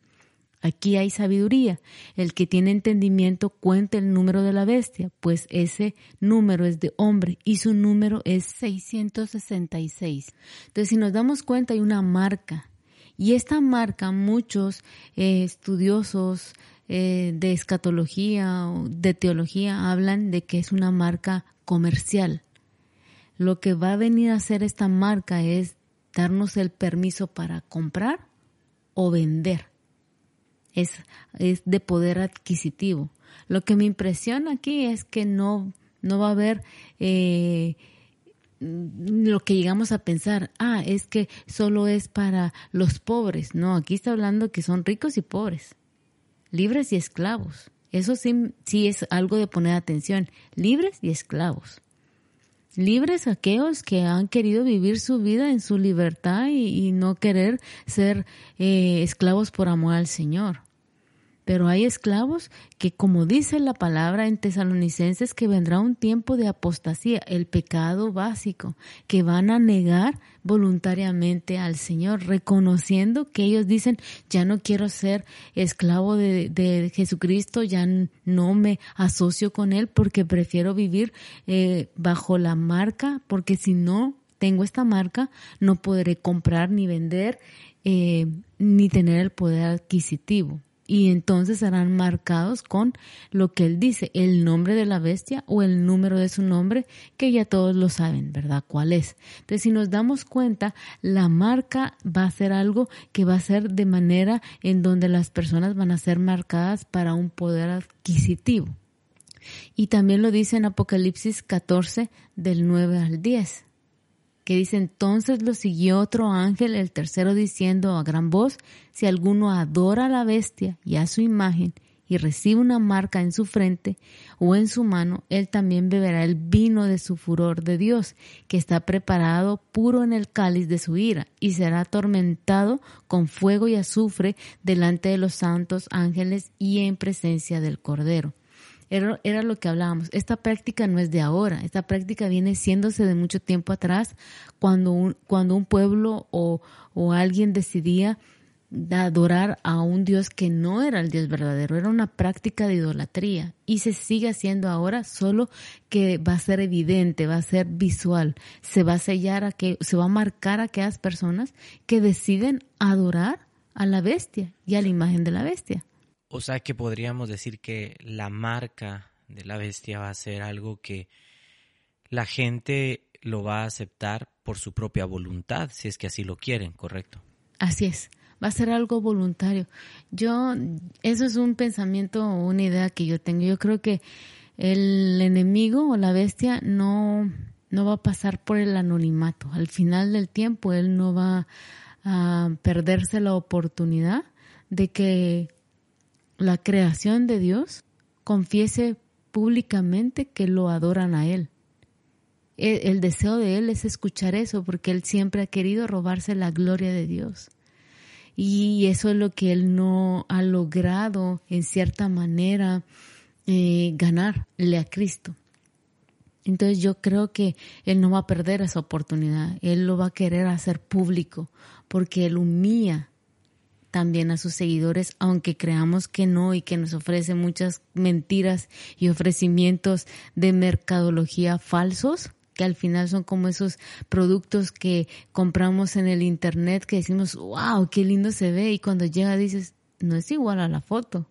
Aquí hay sabiduría. El que tiene entendimiento cuenta el número de la bestia, pues ese número es de hombre y su número es 666. Entonces, si nos damos cuenta, hay una marca. Y esta marca, muchos eh, estudiosos eh, de escatología o de teología hablan de que es una marca comercial. Lo que va a venir a hacer esta marca es darnos el permiso para comprar o vender. Es, es de poder adquisitivo. Lo que me impresiona aquí es que no, no va a haber eh, lo que llegamos a pensar, ah, es que solo es para los pobres. No, aquí está hablando que son ricos y pobres libres y esclavos. Eso sí, sí es algo de poner atención, libres y esclavos. Libres aquellos que han querido vivir su vida en su libertad y, no querer ser eh, esclavos por amor al Señor. Pero hay esclavos que, como dice la palabra en tesalonicenses, que vendrá un tiempo de apostasía, el pecado básico, que van a negar voluntariamente al Señor, reconociendo que ellos dicen, ya no quiero ser esclavo de, Jesucristo, ya no me asocio con Él porque prefiero vivir eh, bajo la marca, porque si no tengo esta marca, no podré comprar ni vender, eh, ni tener el poder adquisitivo y entonces serán marcados con lo que él dice, el nombre de la bestia o el número de su nombre, que ya todos lo saben, ¿verdad? ¿Cuál es? Entonces, si nos damos cuenta, la marca va a ser algo que va a ser de manera en donde las personas van a ser marcadas para un poder adquisitivo. Y también lo dice en Apocalipsis 14 del 9 al 10. Que dice entonces lo siguió otro ángel, el tercero diciendo a gran voz, si alguno adora a la bestia y a su imagen y recibe una marca en su frente o en su mano, él también beberá el vino de su furor de Dios, que está preparado puro en el cáliz de su ira, y será atormentado con fuego y azufre delante de los santos ángeles y en presencia del Cordero. Era, lo que hablábamos. Esta práctica no es de ahora, esta práctica viene siéndose de mucho tiempo atrás, cuando un, cuando un pueblo o, o alguien decidía adorar a un Dios que no era el Dios verdadero, era una práctica de idolatría y se sigue haciendo ahora, solo que va a ser evidente, va a ser visual, se va a sellar a que, se va a marcar a aquellas personas que deciden adorar a la bestia y a la imagen de la bestia. O sea que podríamos decir que la marca de la bestia va a ser algo que la gente lo va a aceptar por su propia voluntad, si es que así lo quieren, ¿correcto? Así es, va a ser algo voluntario. Yo, eso es un pensamiento o una idea que yo tengo. Yo creo que el enemigo o la bestia no, no va a pasar por el anonimato. Al final del tiempo, él no va a perderse la oportunidad de que la creación de Dios confiese públicamente que lo adoran a Él. E, el, deseo de Él es escuchar eso porque Él siempre ha querido robarse la gloria de Dios. Y eso es lo que Él no ha logrado en cierta manera eh, ganarle a Cristo. Entonces yo creo que Él no va a perder esa oportunidad. Él lo va a querer hacer público porque Él humilla también a sus seguidores, aunque creamos que no y que nos ofrece muchas mentiras y ofrecimientos de mercadología falsos, que al final son como esos productos que compramos en el internet que decimos, wow, qué lindo se ve y cuando llega dices, no es igual a la foto.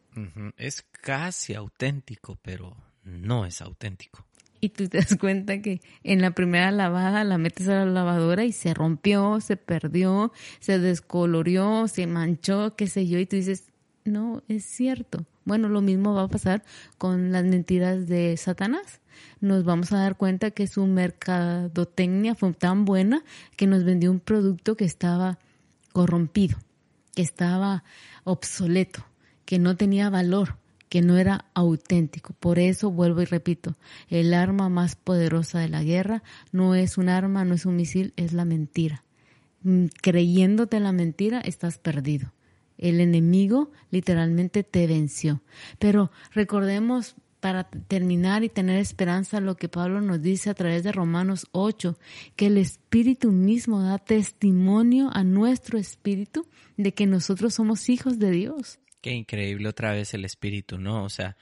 Es casi auténtico, pero no es auténtico y tú te das cuenta que en la primera lavada la metes a la lavadora y se rompió, se perdió, se descolorió, se manchó, qué sé yo, y tú dices, no, es cierto. Bueno, lo mismo va a pasar con las mentiras de Satanás. Nos vamos a dar cuenta que su mercadotecnia fue tan buena que nos vendió un producto que estaba corrompido, que estaba obsoleto, que no tenía valor que no era auténtico. Por eso vuelvo y repito, el arma más poderosa de la guerra no es un arma, no es un misil, es la mentira. Mm, creyéndote la mentira, estás perdido. El enemigo literalmente te venció. Pero recordemos para terminar y tener esperanza lo que Pablo nos dice a través de Romanos 8, que el Espíritu mismo da testimonio a nuestro espíritu de que nosotros somos hijos de Dios. Qué increíble otra vez el espíritu, ¿no? O sea,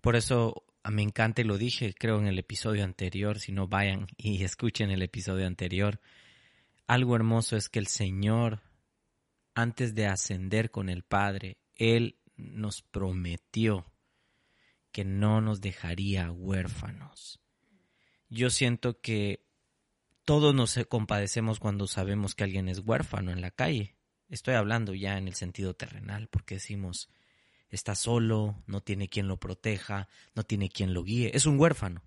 por eso me encanta y lo dije, creo, en el episodio anterior, si no vayan y escuchen el episodio anterior. Algo hermoso es que el Señor, antes de ascender con el Padre, Él nos prometió que no nos dejaría huérfanos. Yo siento que todos nos compadecemos cuando sabemos que alguien es huérfano en la calle. Estoy hablando ya en el sentido terrenal, porque decimos, está solo, no tiene quien lo proteja, no tiene quien lo guíe, es un huérfano.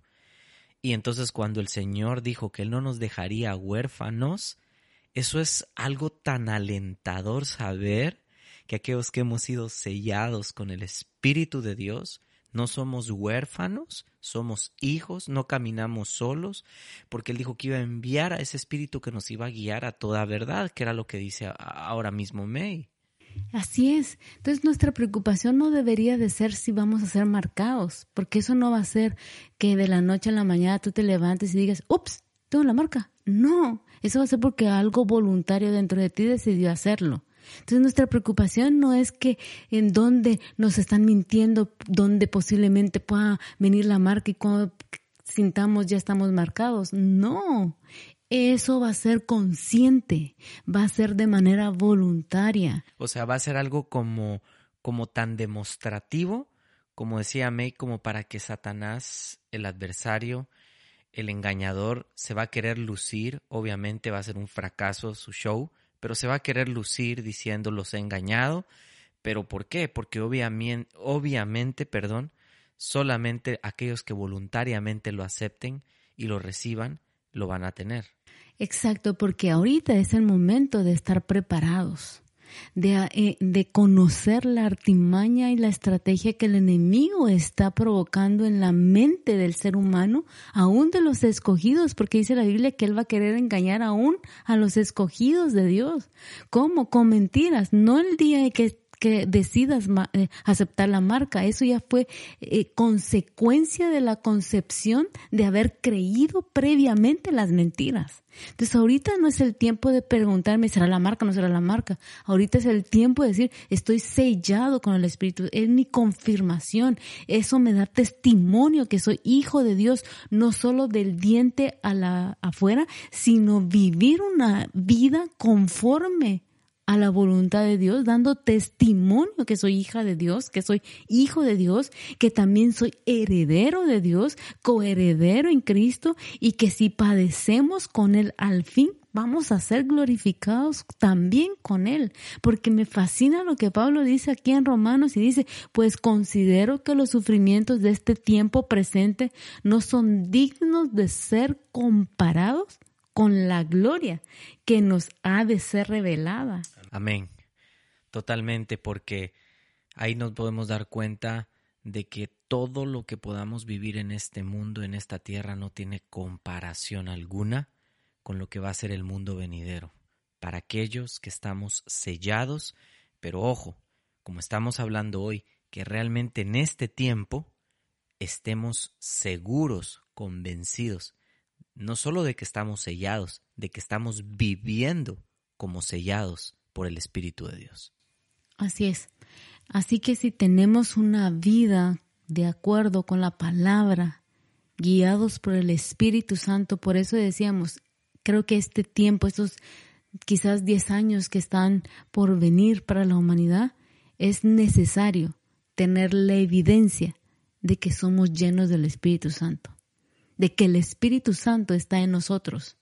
Y entonces cuando el Señor dijo que Él no nos dejaría huérfanos, eso es algo tan alentador saber que aquellos que hemos sido sellados con el Espíritu de Dios, no somos huérfanos, somos hijos, no caminamos solos, porque Él dijo que iba a enviar a ese espíritu que nos iba a guiar a toda verdad, que era lo que dice ahora mismo May. Así es. Entonces nuestra preocupación no debería de ser si vamos a ser marcados, porque eso no va a ser que de la noche a la mañana tú te levantes y digas, ups, tengo la marca. No, eso va a ser porque algo voluntario dentro de ti decidió hacerlo. Entonces nuestra preocupación no es que en dónde nos están mintiendo, dónde posiblemente pueda venir la marca y cuando sintamos ya estamos marcados. No, eso va a ser consciente, va a ser de manera voluntaria. O sea, va a ser algo como, como tan demostrativo, como decía May, como para que Satanás, el adversario, el engañador, se va a querer lucir, obviamente va a ser un fracaso su show, pero se va a querer lucir diciendo los he engañado. ¿Pero por qué? Porque obviamente, obviamente, perdón, solamente aquellos que voluntariamente lo acepten y lo reciban lo van a tener. Exacto, porque ahorita es el momento de estar preparados, de, eh, de, conocer la artimaña y la estrategia que el enemigo está provocando en la mente del ser humano, aún de los escogidos, porque dice la Biblia que él va a querer engañar aún a los escogidos de Dios. ¿Cómo? Con mentiras, no el día que que decidas eh, aceptar la marca. Eso ya fue eh, consecuencia de la concepción de haber creído previamente las mentiras. Entonces ahorita no es el tiempo de preguntarme, ¿será la marca o no será la marca? Ahorita es el tiempo de decir, estoy sellado con el Espíritu, es mi confirmación, eso me da testimonio que soy hijo de Dios, no solo del diente a la afuera, sino vivir una vida conforme a la voluntad de Dios, dando testimonio que soy hija de Dios, que soy hijo de Dios, que también soy heredero de Dios, coheredero en Cristo y que si padecemos con Él al fin, vamos a ser glorificados también con Él. Porque me fascina lo que Pablo dice aquí en Romanos y dice, pues considero que los sufrimientos de este tiempo presente no son dignos de ser comparados con la gloria que nos ha de ser revelada. Amén. Totalmente, porque ahí nos podemos dar cuenta de que todo lo que podamos vivir en este mundo, en esta tierra, no tiene comparación alguna con lo que va a ser el mundo venidero. Para aquellos que estamos sellados, pero ojo, como estamos hablando hoy, que realmente en este tiempo estemos seguros, convencidos no solo de que estamos sellados, de que estamos viviendo como sellados por el Espíritu de Dios. Así es. Así que si tenemos una vida de acuerdo con la palabra, guiados por el Espíritu Santo, por eso decíamos, creo que este tiempo, estos quizás 10 años que están por venir para la humanidad, es necesario tener la evidencia de que somos llenos del Espíritu Santo de que el Espíritu Santo está en nosotros.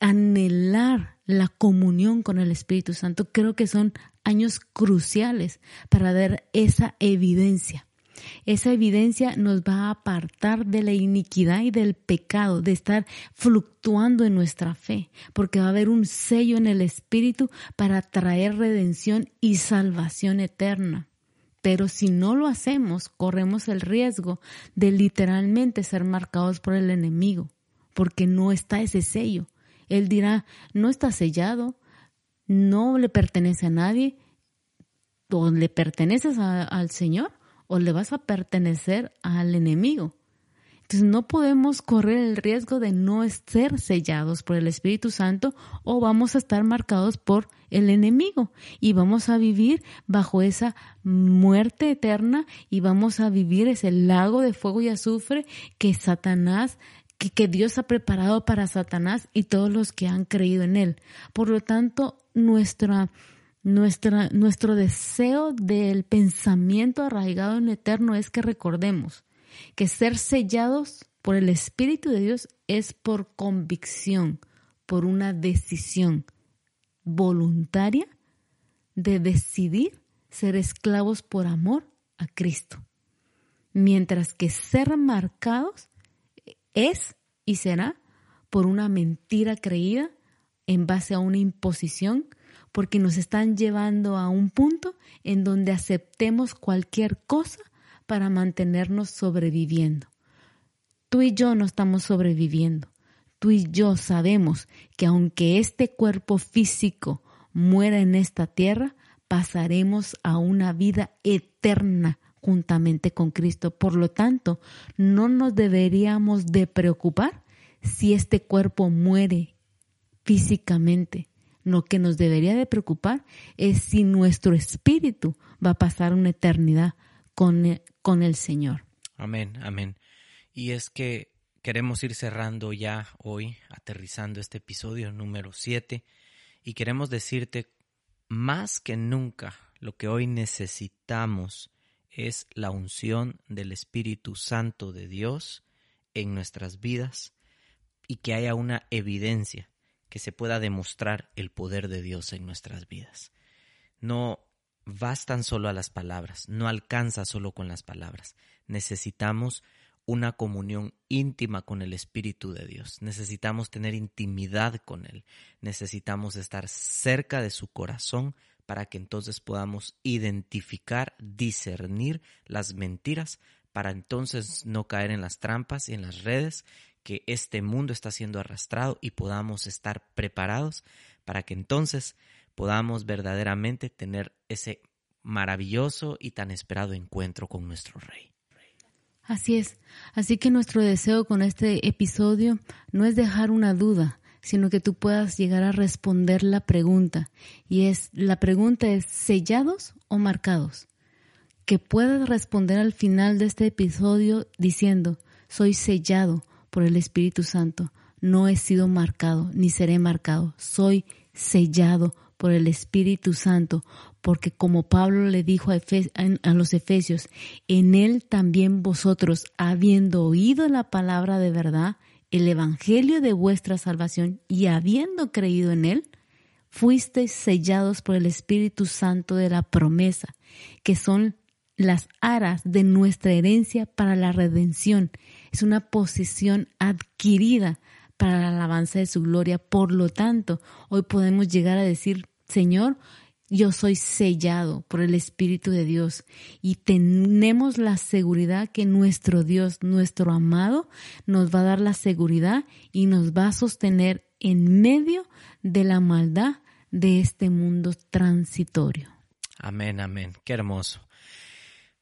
Anhelar la comunión con el Espíritu Santo creo que son años cruciales para dar esa evidencia. Esa evidencia nos va a apartar de la iniquidad y del pecado, de estar fluctuando en nuestra fe, porque va a haber un sello en el Espíritu para traer redención y salvación eterna. Pero si no lo hacemos, corremos el riesgo de literalmente ser marcados por el enemigo, porque no está ese sello. Él dirá, no está sellado, no le pertenece a nadie, o le perteneces al Señor o le vas a pertenecer al enemigo. Entonces no podemos correr el riesgo de no ser sellados por el Espíritu Santo o vamos a estar marcados por el enemigo y vamos a vivir bajo esa muerte eterna y vamos a vivir ese lago de fuego y azufre que Satanás que, Dios ha preparado para Satanás y todos los que han creído en él. Por lo tanto, nuestra, nuestro deseo del pensamiento arraigado en eterno es que recordemos que ser sellados por el Espíritu de Dios es por convicción, por una decisión voluntaria de decidir ser esclavos por amor a Cristo. Mientras que ser marcados es y será por una mentira creída en base a una imposición, porque nos están llevando a un punto en donde aceptemos cualquier cosa para mantenernos sobreviviendo. Tú y yo no estamos sobreviviendo. Tú y yo sabemos que aunque este cuerpo físico muera en esta tierra, pasaremos a una vida eterna juntamente con Cristo. Por lo tanto, no nos deberíamos de preocupar si este cuerpo muere físicamente. Lo que nos debería de preocupar es si nuestro espíritu va a pasar una eternidad con, con el Señor. Amén, amén. Y es que queremos ir cerrando ya hoy, aterrizando este episodio número 7, y queremos decirte más que nunca lo que hoy necesitamos es la unción del Espíritu Santo de Dios en nuestras vidas y que haya una evidencia que se pueda demostrar el poder de Dios en nuestras vidas. No bastan solo a las palabras, no alcanza solo con las palabras. Necesitamos una comunión íntima con el Espíritu de Dios. Necesitamos tener intimidad con Él. Necesitamos estar cerca de su corazón para que entonces podamos identificar, discernir las mentiras, para entonces no caer en las trampas y en las redes que este mundo está siendo arrastrado y podamos estar preparados para que entonces podamos verdaderamente tener ese maravilloso y tan esperado encuentro con nuestro Rey. Así es. Así que nuestro deseo con este episodio no es dejar una duda, sino que tú puedas llegar a responder la pregunta. Y es, la pregunta es, ¿sellados o marcados? Que puedas responder al final de este episodio diciendo, soy sellado por el Espíritu Santo, no he sido marcado, ni seré marcado, soy sellado por el Espíritu Santo, porque como Pablo le dijo a, los Efesios, en él también vosotros, habiendo oído la palabra de verdad, el Evangelio de vuestra salvación, y habiendo creído en él, fuisteis sellados por el Espíritu Santo de la promesa, que son las aras de nuestra herencia para la redención. Es una posición adquirida para la alabanza de su gloria. Por lo tanto, hoy podemos llegar a decir, Señor, yo soy sellado por el Espíritu de Dios y tenemos la seguridad que nuestro Dios, nuestro amado, nos va a dar la seguridad y nos va a sostener en medio de la maldad de este mundo transitorio. Amén, amén. Qué hermoso.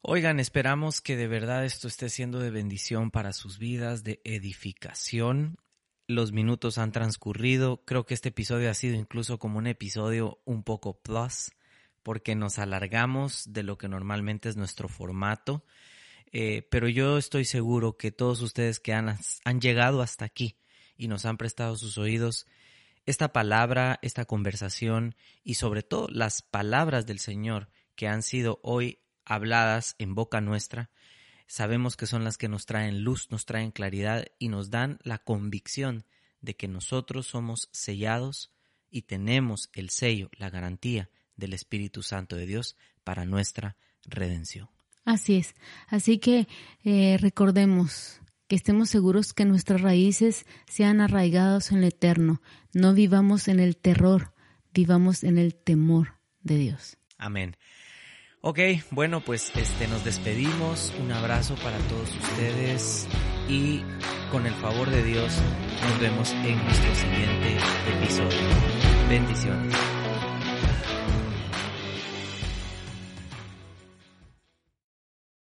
Oigan, esperamos que de verdad esto esté siendo de bendición para sus vidas, de edificación los minutos han transcurrido. Creo que este episodio ha sido incluso como un episodio un poco plus, porque nos alargamos de lo que normalmente es nuestro formato. Eh, pero yo estoy seguro que todos ustedes que han, han llegado hasta aquí y nos han prestado sus oídos, esta palabra, esta conversación y sobre todo las palabras del Señor que han sido hoy habladas en boca nuestra, sabemos que son las que nos traen luz, nos traen claridad y nos dan la convicción de que nosotros somos sellados y tenemos el sello, la garantía del Espíritu Santo de Dios para nuestra redención. Así es. Así que eh, recordemos que estemos seguros que nuestras raíces sean arraigadas en el eterno. No vivamos en el terror, vivamos en el temor de Dios. Amén. Ok, bueno, pues este nos despedimos. Un abrazo para todos ustedes y con el favor de Dios nos vemos en nuestro siguiente episodio. Bendiciones.